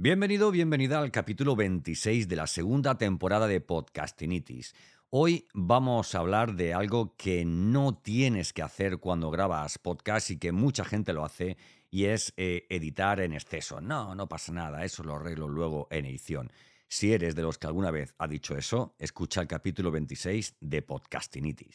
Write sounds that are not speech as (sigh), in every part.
Bienvenido, bienvenida al capítulo 26 de la segunda temporada de Podcastinitis. Hoy vamos a hablar de algo que no tienes que hacer cuando grabas podcast y que mucha gente lo hace y es eh, editar en exceso. No, no pasa nada, eso lo arreglo luego en edición. Si eres de los que alguna vez ha dicho eso, escucha el capítulo 26 de Podcastinitis.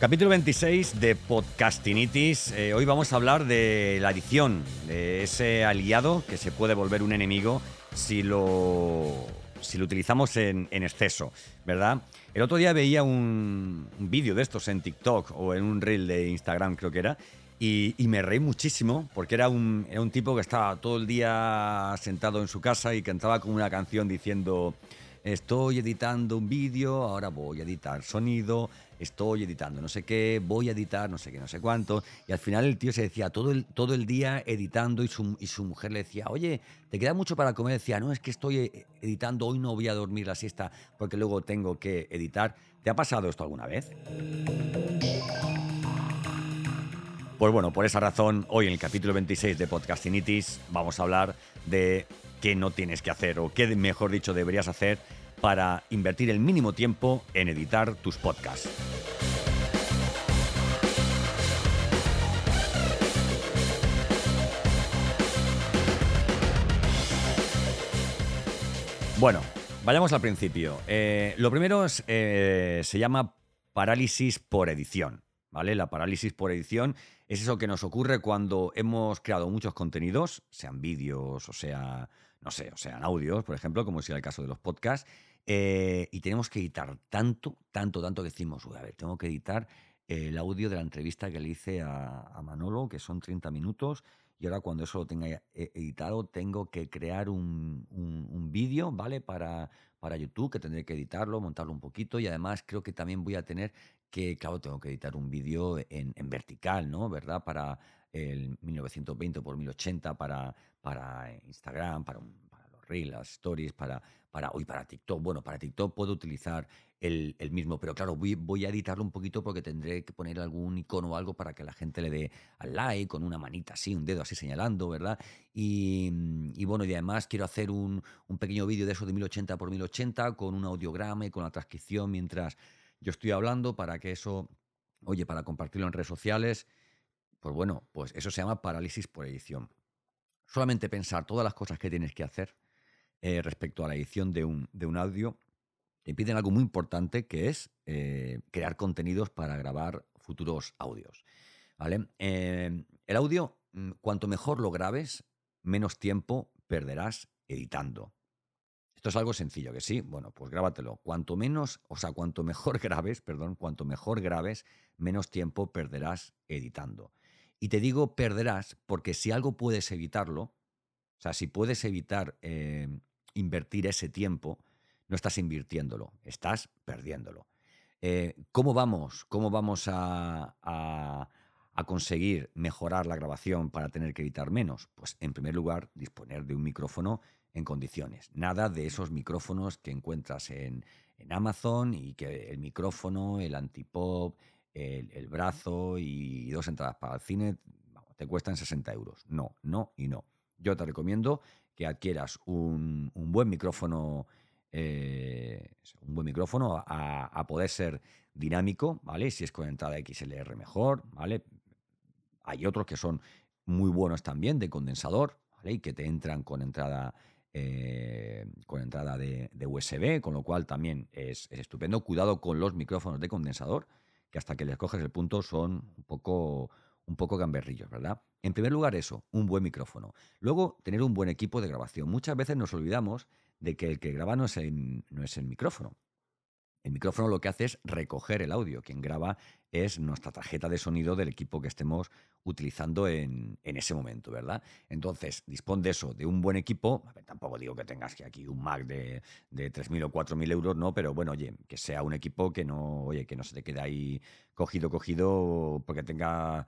Capítulo 26 de Podcastinitis. Eh, hoy vamos a hablar de la edición, de ese aliado que se puede volver un enemigo si lo, si lo utilizamos en, exceso, ¿verdad? El otro día veía un, vídeo de estos en TikTok o en un reel de Instagram, creo que era, y, y me reí muchísimo porque era un, era un tipo que estaba todo el día sentado en su casa y cantaba como una canción diciendo estoy editando un vídeo, ahora voy a editar sonido, estoy editando no sé qué, voy a editar no sé qué, no sé cuánto. Y al final el tío se decía todo el, todo el día editando y su, y su mujer le decía, oye, ¿te queda mucho para comer? Decía, no, es que estoy eh, editando, hoy no voy a dormir la siesta porque luego tengo que editar. ¿Te ha pasado esto alguna vez? Pues bueno, por esa razón, hoy en el capítulo 26 de Podcastinitis vamos a hablar de qué no tienes que hacer o qué, mejor dicho, deberías hacer para invertir el mínimo tiempo en editar tus podcasts. Bueno, vayamos al principio. Eh, lo primero es, eh, se llama parálisis por edición. ¿Vale? La parálisis por edición es eso que nos ocurre cuando hemos creado muchos contenidos, sean vídeos o sea, no sé, o sean audios, por ejemplo, como es el caso de los podcasts, eh, y tenemos que editar tanto, tanto, tanto que decimos, "Uy, a ver, tengo que editar el audio de la entrevista que le hice a, Manolo, que son 30 minutos, y ahora cuando eso lo tenga e- editado, tengo que crear un, un- un vídeo, ¿vale? Para, para YouTube, que tendré que editarlo, montarlo un poquito, y además creo que también voy a tener que, claro, tengo que editar un vídeo en, vertical, ¿no? ¿Verdad? Para el 1920 por 1080, para, para Instagram, para, para los Reels, las Stories, para, para, hoy para TikTok. Bueno, para TikTok puedo utilizar el, el mismo, pero claro, voy, voy a editarlo un poquito porque tendré que poner algún icono o algo para que la gente le dé al like con una manita así, un dedo así señalando, ¿verdad? Y, y bueno, y además quiero hacer un, un pequeño vídeo de eso de 1080 por 1080 con un audiograma y con la transcripción mientras yo estoy hablando para que eso, oye, para compartirlo en redes sociales, pues bueno, pues eso se llama parálisis por edición. Solamente pensar todas las cosas que tienes que hacer eh, respecto a la edición de un, de un audio te piden algo muy importante que es eh, crear contenidos para grabar futuros audios. ¿vale? Eh, el audio, mm, cuanto mejor lo grabes, menos tiempo perderás editando. Esto es algo sencillo, que sí, bueno, pues grábatelo. Cuanto menos, o sea, cuanto mejor (laughs) grabes, perdón, cuanto mejor grabes, menos tiempo perderás editando. Y te digo perderás porque si algo puedes evitarlo, o sea, si puedes evitar invertir ese tiempo, no estás invirtiéndolo, estás perdiéndolo. Eh, ¿Cómo vamos? ¿Cómo vamos a, a- conseguir mejorar la grabación para tener que editar menos? Pues en primer lugar, disponer de un micrófono en condiciones. Nada de esos micrófonos que encuentras en, en Amazon y que el micrófono, el antipop, el, el brazo y dos entradas para el cine te cuestan 60 euros. No, no y no. Yo te recomiendo que adquieras un, buen micrófono, eh, un buen micrófono a, a poder ser dinámico, ¿vale? Si es con entrada XLR mejor, ¿vale? Hay otros que son muy buenos también de condensador, ¿vale? Y que te entran con entrada eh, con entrada de, USB, con lo cual también es, estupendo. Cuidado con los micrófonos de condensador, que hasta que les coges el punto son un poco, un poco gamberrillos, ¿verdad? En primer lugar, eso, un buen micrófono. Luego, tener un buen equipo de grabación. Muchas veces nos olvidamos de que el que graba no es no es el micrófono. El micrófono lo que hace es recoger el audio. Quien graba es nuestra tarjeta de sonido del equipo que estemos utilizando en, ese momento, ¿verdad? Entonces, dispón de eso, de un buen equipo. tampoco digo que tengas que aquí un Mac de, de 3.000 o 4.000 euros, no, pero bueno, oye, que sea un equipo que no, oye, que no se te quede ahí cogido, cogido, porque tenga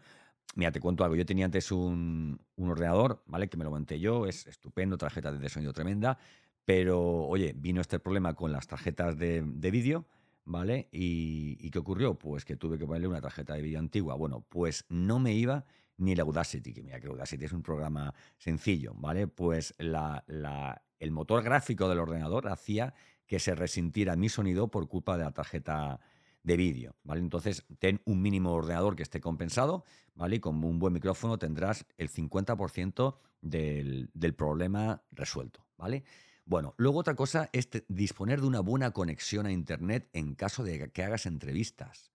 Mira, te cuento algo. Yo tenía antes un, ordenador, ¿vale? Que me lo monté yo, es estupendo, tarjeta de sonido tremenda, pero, oye, vino este problema con las tarjetas de, vídeo, ¿vale? Y, qué ocurrió? Pues que tuve que ponerle una tarjeta de vídeo antigua. Bueno, pues no me iba ni la Audacity, que mira que Audacity es un programa sencillo, ¿vale? Pues el motor gráfico del ordenador hacía que se resintiera mi sonido por culpa de la tarjeta de vídeo, ¿vale? Entonces, ten un mínimo ordenador que esté compensado, ¿vale? Y con un buen micrófono tendrás el 50% del, del problema resuelto, ¿vale? Bueno, luego otra cosa es disponer de una buena conexión a Internet en caso de que hagas entrevistas.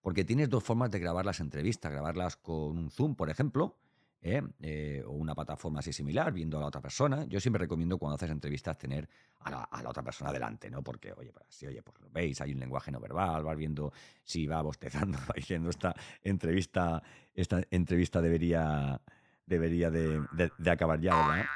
Porque tienes dos formas de grabar las entrevistas. Grabarlas con un Zoom, por ejemplo, ¿eh? Eh, o una plataforma así similar, viendo a la otra persona. Yo siempre recomiendo cuando haces entrevistas tener a la, otra persona delante, ¿no? Porque, oye, pues, si oye, pues lo veis, hay un lenguaje no verbal, vas viendo si va bostezando, (laughs) va diciendo esta entrevista, esta entrevista debería, debería de, acabar ya, ¿verdad?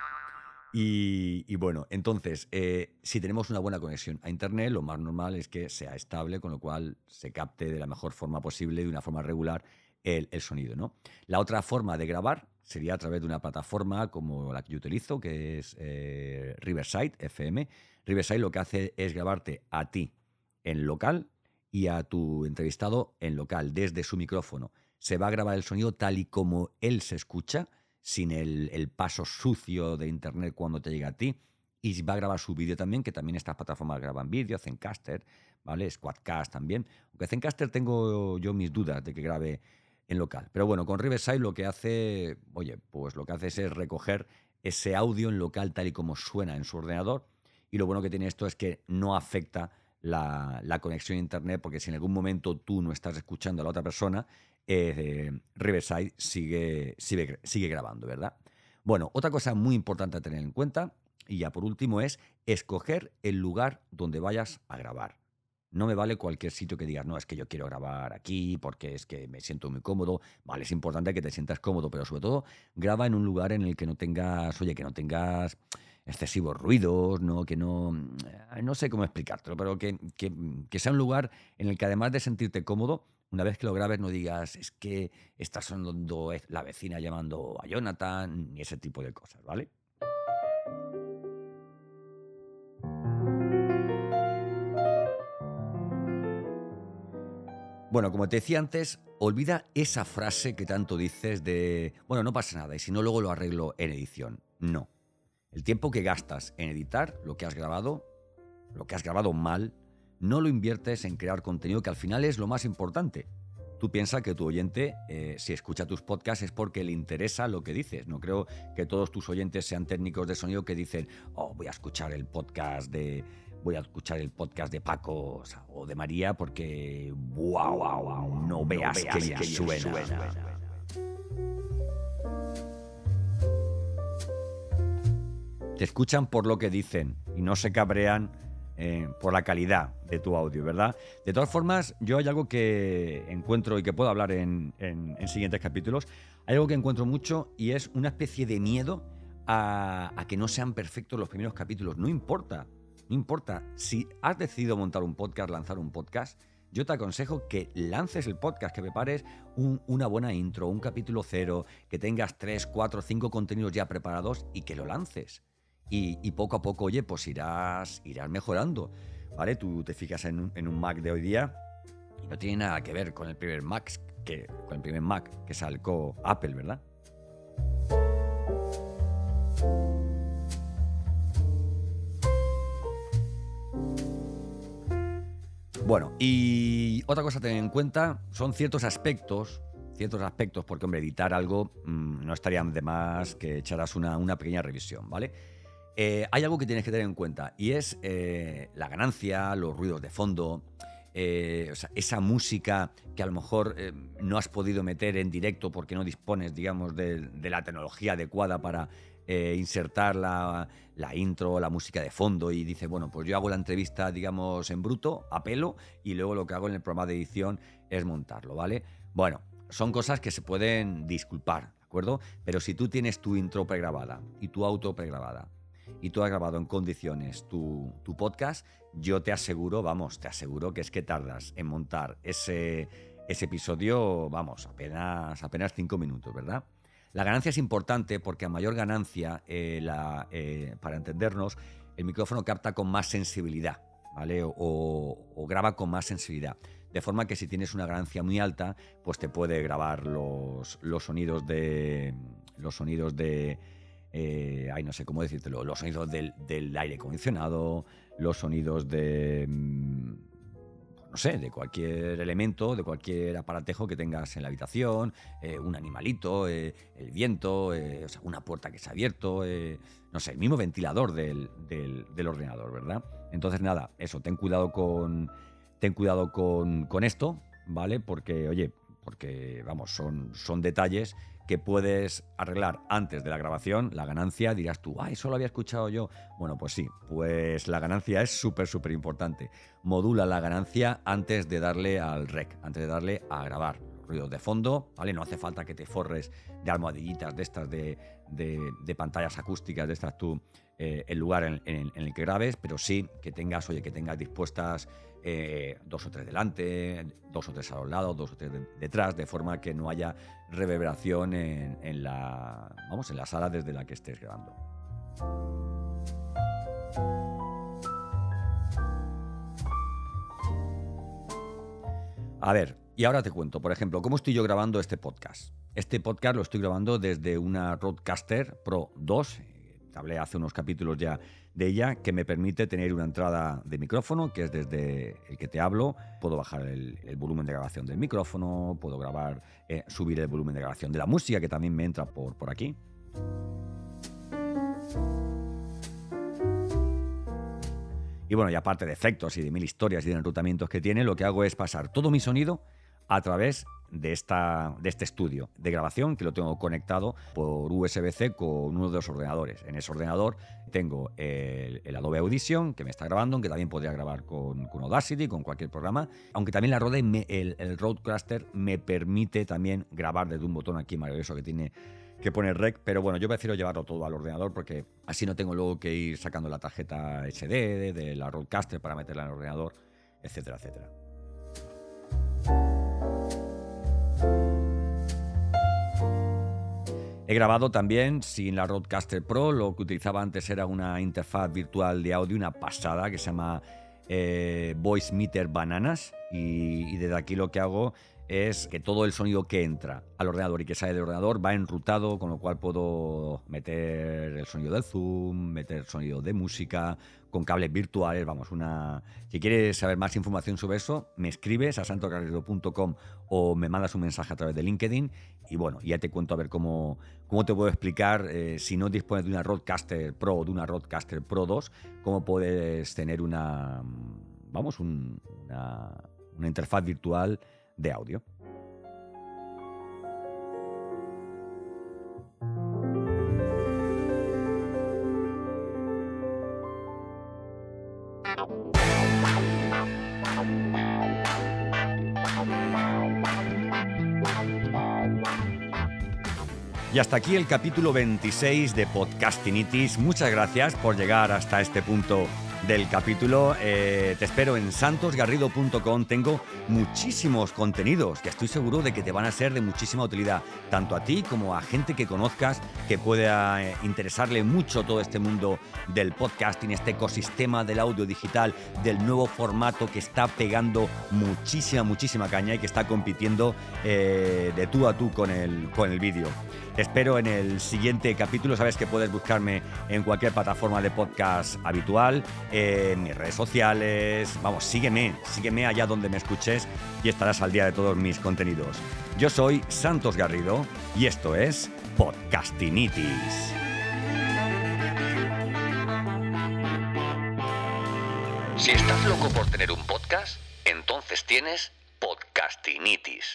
Y, bueno, entonces, eh, si tenemos una buena conexión a Internet, lo más normal es que sea estable, con lo cual se capte de la mejor forma posible, de una forma regular, el, sonido. ¿no? La otra forma de grabar sería a través de una plataforma como la que yo utilizo, que es eh, Riverside FM. Riverside lo que hace es grabarte a ti en local y a tu entrevistado en local, desde su micrófono. Se va a grabar el sonido tal y como él se escucha sin el, paso sucio de Internet cuando te llega a ti. Y va a grabar su vídeo también, que también estas plataformas graban vídeo, Zencaster, ¿vale? Squadcast también. Aunque Zencaster tengo yo mis dudas de que grabe en local. Pero bueno, con Riverside lo que hace, oye, pues lo que hace es recoger ese audio en local tal y como suena en su ordenador. Y lo bueno que tiene esto es que no afecta la, conexión a Internet, porque si en algún momento tú no estás escuchando a la otra persona, eh, Riverside sigue, sigue, sigue grabando, ¿verdad? Bueno, otra cosa muy importante a tener en cuenta, y ya por último, es escoger el lugar donde vayas a grabar. No me vale cualquier sitio que digas, no, es que yo quiero grabar aquí porque es que me siento muy cómodo. Vale, es importante que te sientas cómodo, pero sobre todo graba en un lugar en el que no tengas, oye, que no tengas excesivos ruidos, ¿no? que no, eh, no sé cómo explicártelo, pero que, que, sea un lugar en el que además de sentirte cómodo, una vez que lo grabes no digas, es que está sonando la vecina llamando a Jonathan, ni ese tipo de cosas, ¿vale? Bueno, como te decía antes, olvida esa frase que tanto dices de, bueno, no pasa nada, y si no, luego lo arreglo en edición. No. El tiempo que gastas en editar lo que has grabado, lo que has grabado mal, no lo inviertes en crear contenido que al final es lo más importante. Tú piensas que tu oyente, eh, si escucha tus podcasts, es porque le interesa lo que dices. No creo que todos tus oyentes sean técnicos de sonido que dicen, oh, voy a escuchar el podcast de. Voy a escuchar el podcast de Paco o, de María porque. ¡Wow, wow, wow! No, veas, que, suena. Te escuchan por lo que dicen y no se cabrean eh, por la calidad de tu audio, ¿verdad? De todas formas, yo hay algo que encuentro y que puedo hablar en, siguientes capítulos, hay algo que encuentro mucho y es una especie de miedo a, a, que no sean perfectos los primeros capítulos. No importa, no importa. Si has decidido montar un podcast, lanzar un podcast, yo te aconsejo que lances el podcast, que prepares una buena intro, un capítulo cero, que tengas tres, cuatro, cinco contenidos ya preparados y que lo lances. Y, poco a poco, oye, pues irás, irás mejorando, ¿vale? Tú te fijas en un, en un, Mac de hoy día y no tiene nada que ver con el primer Mac que, con el primer Mac que sacó Apple, ¿verdad? Bueno, y otra cosa a tener en cuenta son ciertos aspectos, ciertos aspectos, porque, hombre, editar algo mm, no estaría de más que echaras una, pequeña revisión, ¿vale? Eh, hay algo que tienes que tener en cuenta y es eh, la ganancia, los ruidos de fondo, eh, o sea, esa música que a lo mejor no has podido meter en directo porque no dispones, digamos, de, la tecnología adecuada para insertar la, la, intro, la música de fondo y dices, bueno, pues yo hago la entrevista, digamos, en bruto, a pelo, y luego lo que hago en el programa de edición es montarlo, ¿vale? Bueno, son cosas que se pueden disculpar, ¿de acuerdo? Pero si tú tienes tu intro pregrabada y tu auto pregrabada y tú has grabado en condiciones tu, podcast, yo te aseguro, vamos, te aseguro que es que tardas en montar ese, ese episodio, vamos, apenas, apenas cinco minutos, ¿verdad? La ganancia es importante porque a mayor ganancia, eh, eh, para entendernos, el micrófono capta con más sensibilidad, ¿vale? O, graba con más sensibilidad. De forma que si tienes una ganancia muy alta, pues te puede grabar los, los sonidos de. Los sonidos de eh, ay, no sé cómo decírtelo, los sonidos del, aire acondicionado, los sonidos de, mm, no sé, de cualquier elemento, de cualquier aparatejo que tengas en la habitación, eh, un animalito, eh, el viento, una puerta que se ha abierto, no sé, el mismo ventilador del, ordenador, ¿verdad? Entonces, nada, eso, ten cuidado con, ten cuidado con, con esto, ¿vale? Porque, oye, porque, vamos, son, son detalles puedes arreglar antes de la grabación, la ganancia, dirás tú, ay, eso lo había escuchado yo. Bueno, pues sí, pues la ganancia es súper, súper importante. Modula la ganancia antes de darle al rec, antes de darle a grabar. De fondo, ¿vale? No hace falta que te forres de almohadillitas de estas, de, de, pantallas acústicas de estas tú, eh, el lugar en, en el que grabes, pero sí que tengas, oye, que tengas dispuestas eh, dos o tres delante, dos o tres a los lados, dos o tres detrás, de forma que no haya reverberación en, la, vamos, en la sala desde la que estés grabando. A ver, y ahora te cuento, por ejemplo, cómo estoy yo grabando este podcast. Este podcast lo estoy grabando desde una Roadcaster Pro 2. Hablé hace unos capítulos ya de ella que me permite tener una entrada de micrófono, que es desde el que te hablo. Puedo bajar el, volumen de grabación del micrófono, puedo grabar, eh, subir el volumen de grabación de la música, que también me entra por, por aquí. Y bueno, y aparte de efectos y de mil historias y de enrutamientos que tiene, lo que hago es pasar todo mi sonido a través de, esta, de este estudio de grabación que lo tengo conectado por USB-C con uno de los ordenadores. En ese ordenador tengo el, Adobe Audition que me está grabando, aunque también podría grabar con, con Audacity, con cualquier programa. Aunque también la Rode, el, el Rodecaster me permite también grabar desde un botón aquí maravilloso que tiene que poner rec, pero bueno, yo prefiero llevarlo todo al ordenador porque así no tengo luego que ir sacando la tarjeta SD de la Rodecaster para meterla en el ordenador, etcétera, etcétera. He grabado también sin la Roadcaster Pro, lo que utilizaba antes era una interfaz virtual de audio, una pasada que se llama eh, Voice Meter Bananas. Y, desde aquí lo que hago es que todo el sonido que entra al ordenador y que sale del ordenador va enrutado, con lo cual puedo meter el sonido del Zoom, meter sonido de música, con cables virtuales, vamos, una... Si quieres saber más información sobre eso, me escribes a santocarrero.com o me mandas un mensaje a través de LinkedIn y bueno, ya te cuento a ver cómo, cómo te puedo explicar, eh, si no dispones de una Roadcaster Pro o de una Roadcaster Pro 2, cómo puedes tener una, vamos, una interfaz virtual de audio. Y hasta aquí el capítulo 26 de Podcastinitis. Muchas gracias por llegar hasta este punto del capítulo. Eh, te espero en santosgarrido.com. Tengo muchísimos contenidos que estoy seguro de que te van a ser de muchísima utilidad, tanto a ti como a gente que conozcas que pueda eh, interesarle mucho todo este mundo del podcasting, este ecosistema del audio digital, del nuevo formato que está pegando muchísima, muchísima caña y que está compitiendo eh, de tú a tú con el, con el vídeo. Te espero en el siguiente capítulo. Sabes que puedes buscarme en cualquier plataforma de podcast habitual, en mis redes sociales. Vamos, sígueme, sígueme allá donde me escuches y estarás al día de todos mis contenidos. Yo soy Santos Garrido y esto es Podcastinitis. Si estás loco por tener un podcast, entonces tienes podcastinitis.